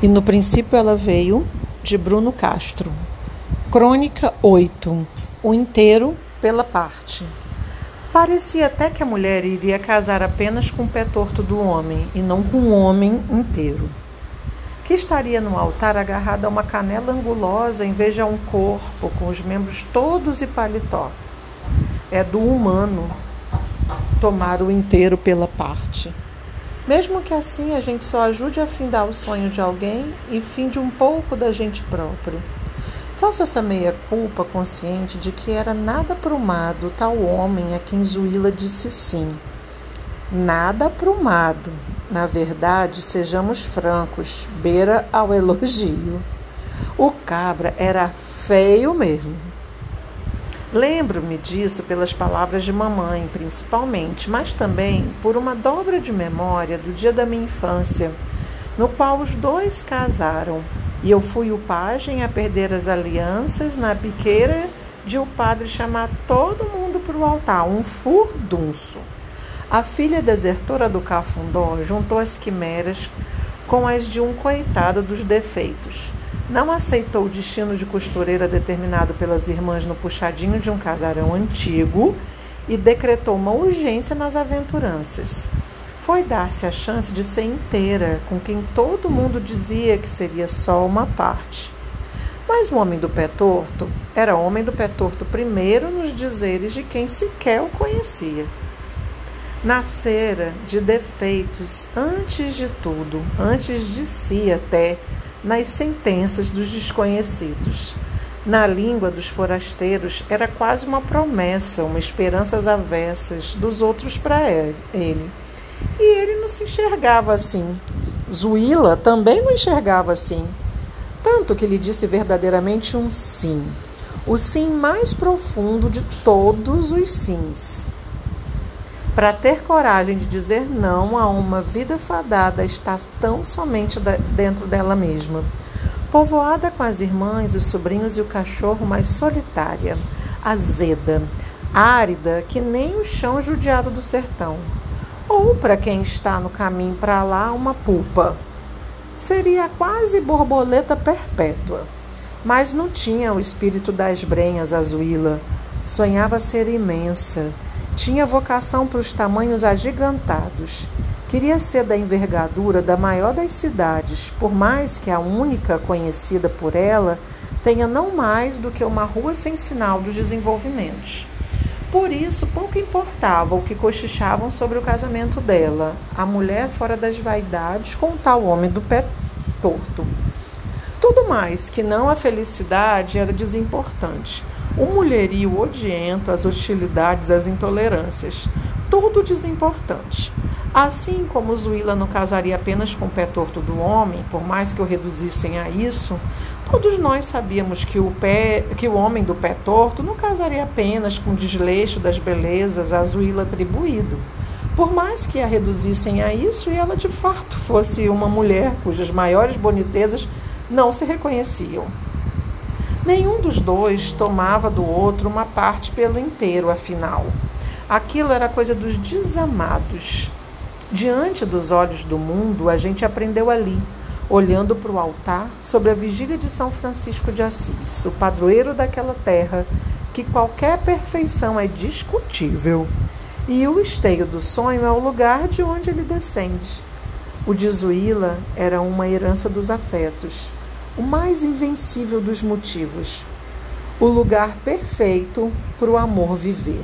E no princípio ela veio de Bruno Castro. Crônica 8. O inteiro pela parte. Parecia até que a mulher iria casar apenas com o pé torto do homem e não com o homem inteiro. Que estaria no altar agarrada a uma canela angulosa em vez de a um corpo com os membros todos e paletó. É do humano tomar o inteiro pela parte. Mesmo que assim a gente só ajude a findar o sonho de alguém e finde um pouco da gente próprio. Faço essa meia-culpa consciente de que era nada aprumado tal homem a quem Zuíla disse sim. Nada aprumado. Na verdade, sejamos francos, beira ao elogio. O cabra era feio mesmo. Lembro-me disso pelas palavras de mamãe, principalmente, mas também por uma dobra de memória do dia da minha infância, no qual os dois casaram e eu fui o pajem a perder as alianças na biqueira de o padre chamar todo mundo para o altar, um furdunço. A filha desertora do cafundó juntou as quimeras com as de um coitado dos defeitos não aceitou o destino de costureira determinado pelas irmãs no puxadinho de um casarão antigo e decretou uma urgência nas aventuranças. Foi dar-se a chance de ser inteira com quem todo mundo dizia que seria só uma parte. Mas o homem do pé torto era homem do pé torto primeiro nos dizeres de quem sequer o conhecia. Nascera de defeitos antes de tudo, antes de si até, nas sentenças dos desconhecidos. Na língua dos forasteiros era quase uma promessa, uma esperança às avessas dos outros para ele. E ele não se enxergava assim. Zuíla também não enxergava assim. Tanto que lhe disse verdadeiramente um sim. O sim mais profundo de todos os sims para ter coragem de dizer não a uma vida fadada está tão somente dentro dela mesma. Povoada com as irmãs, os sobrinhos e o cachorro, mas solitária, azeda, árida, que nem o chão judiado do sertão. Ou, para quem está no caminho para lá, uma pulpa. Seria quase borboleta perpétua. Mas não tinha o espírito das brenhas azuila. Sonhava ser imensa tinha vocação para os tamanhos agigantados. Queria ser da envergadura da maior das cidades, por mais que a única conhecida por ela tenha não mais do que uma rua sem sinal dos desenvolvimentos. Por isso, pouco importava o que cochichavam sobre o casamento dela, a mulher fora das vaidades com o tal homem do pé torto. Tudo mais que não a felicidade era desimportante o mulherio odiento, as hostilidades, as intolerâncias, tudo desimportante. Assim como Zuíla não casaria apenas com o pé torto do homem, por mais que o reduzissem a isso, todos nós sabíamos que o, pé, que o homem do pé torto não casaria apenas com o desleixo das belezas a Zuíla atribuído. Por mais que a reduzissem a isso e ela de fato fosse uma mulher cujas maiores bonitezas não se reconheciam. Nenhum dos dois tomava do outro uma parte pelo inteiro, afinal. Aquilo era coisa dos desamados. Diante dos olhos do mundo, a gente aprendeu ali, olhando para o altar, sobre a vigília de São Francisco de Assis, o padroeiro daquela terra, que qualquer perfeição é discutível. E o esteio do sonho é o lugar de onde ele descende. O de Zuíla era uma herança dos afetos o mais invencível dos motivos, o lugar perfeito para o amor viver.